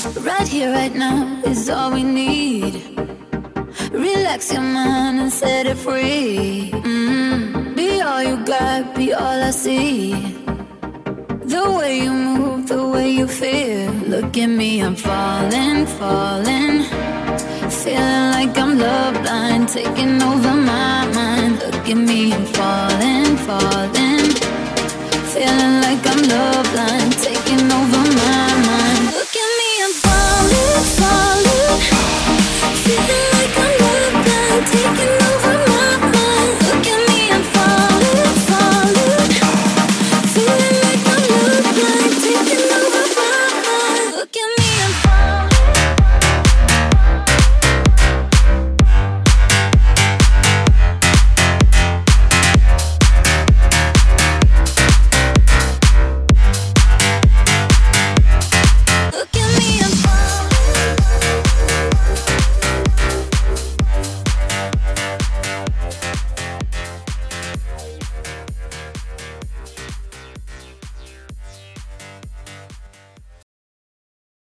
Right here, right now is all we need. Relax your mind and set it free. Mm. Be all you got, be all I see. The way you move, the way you feel. Look at me, I'm falling, falling. Feeling like I'm love blind, taking over my mind. Look at me, I'm falling, falling.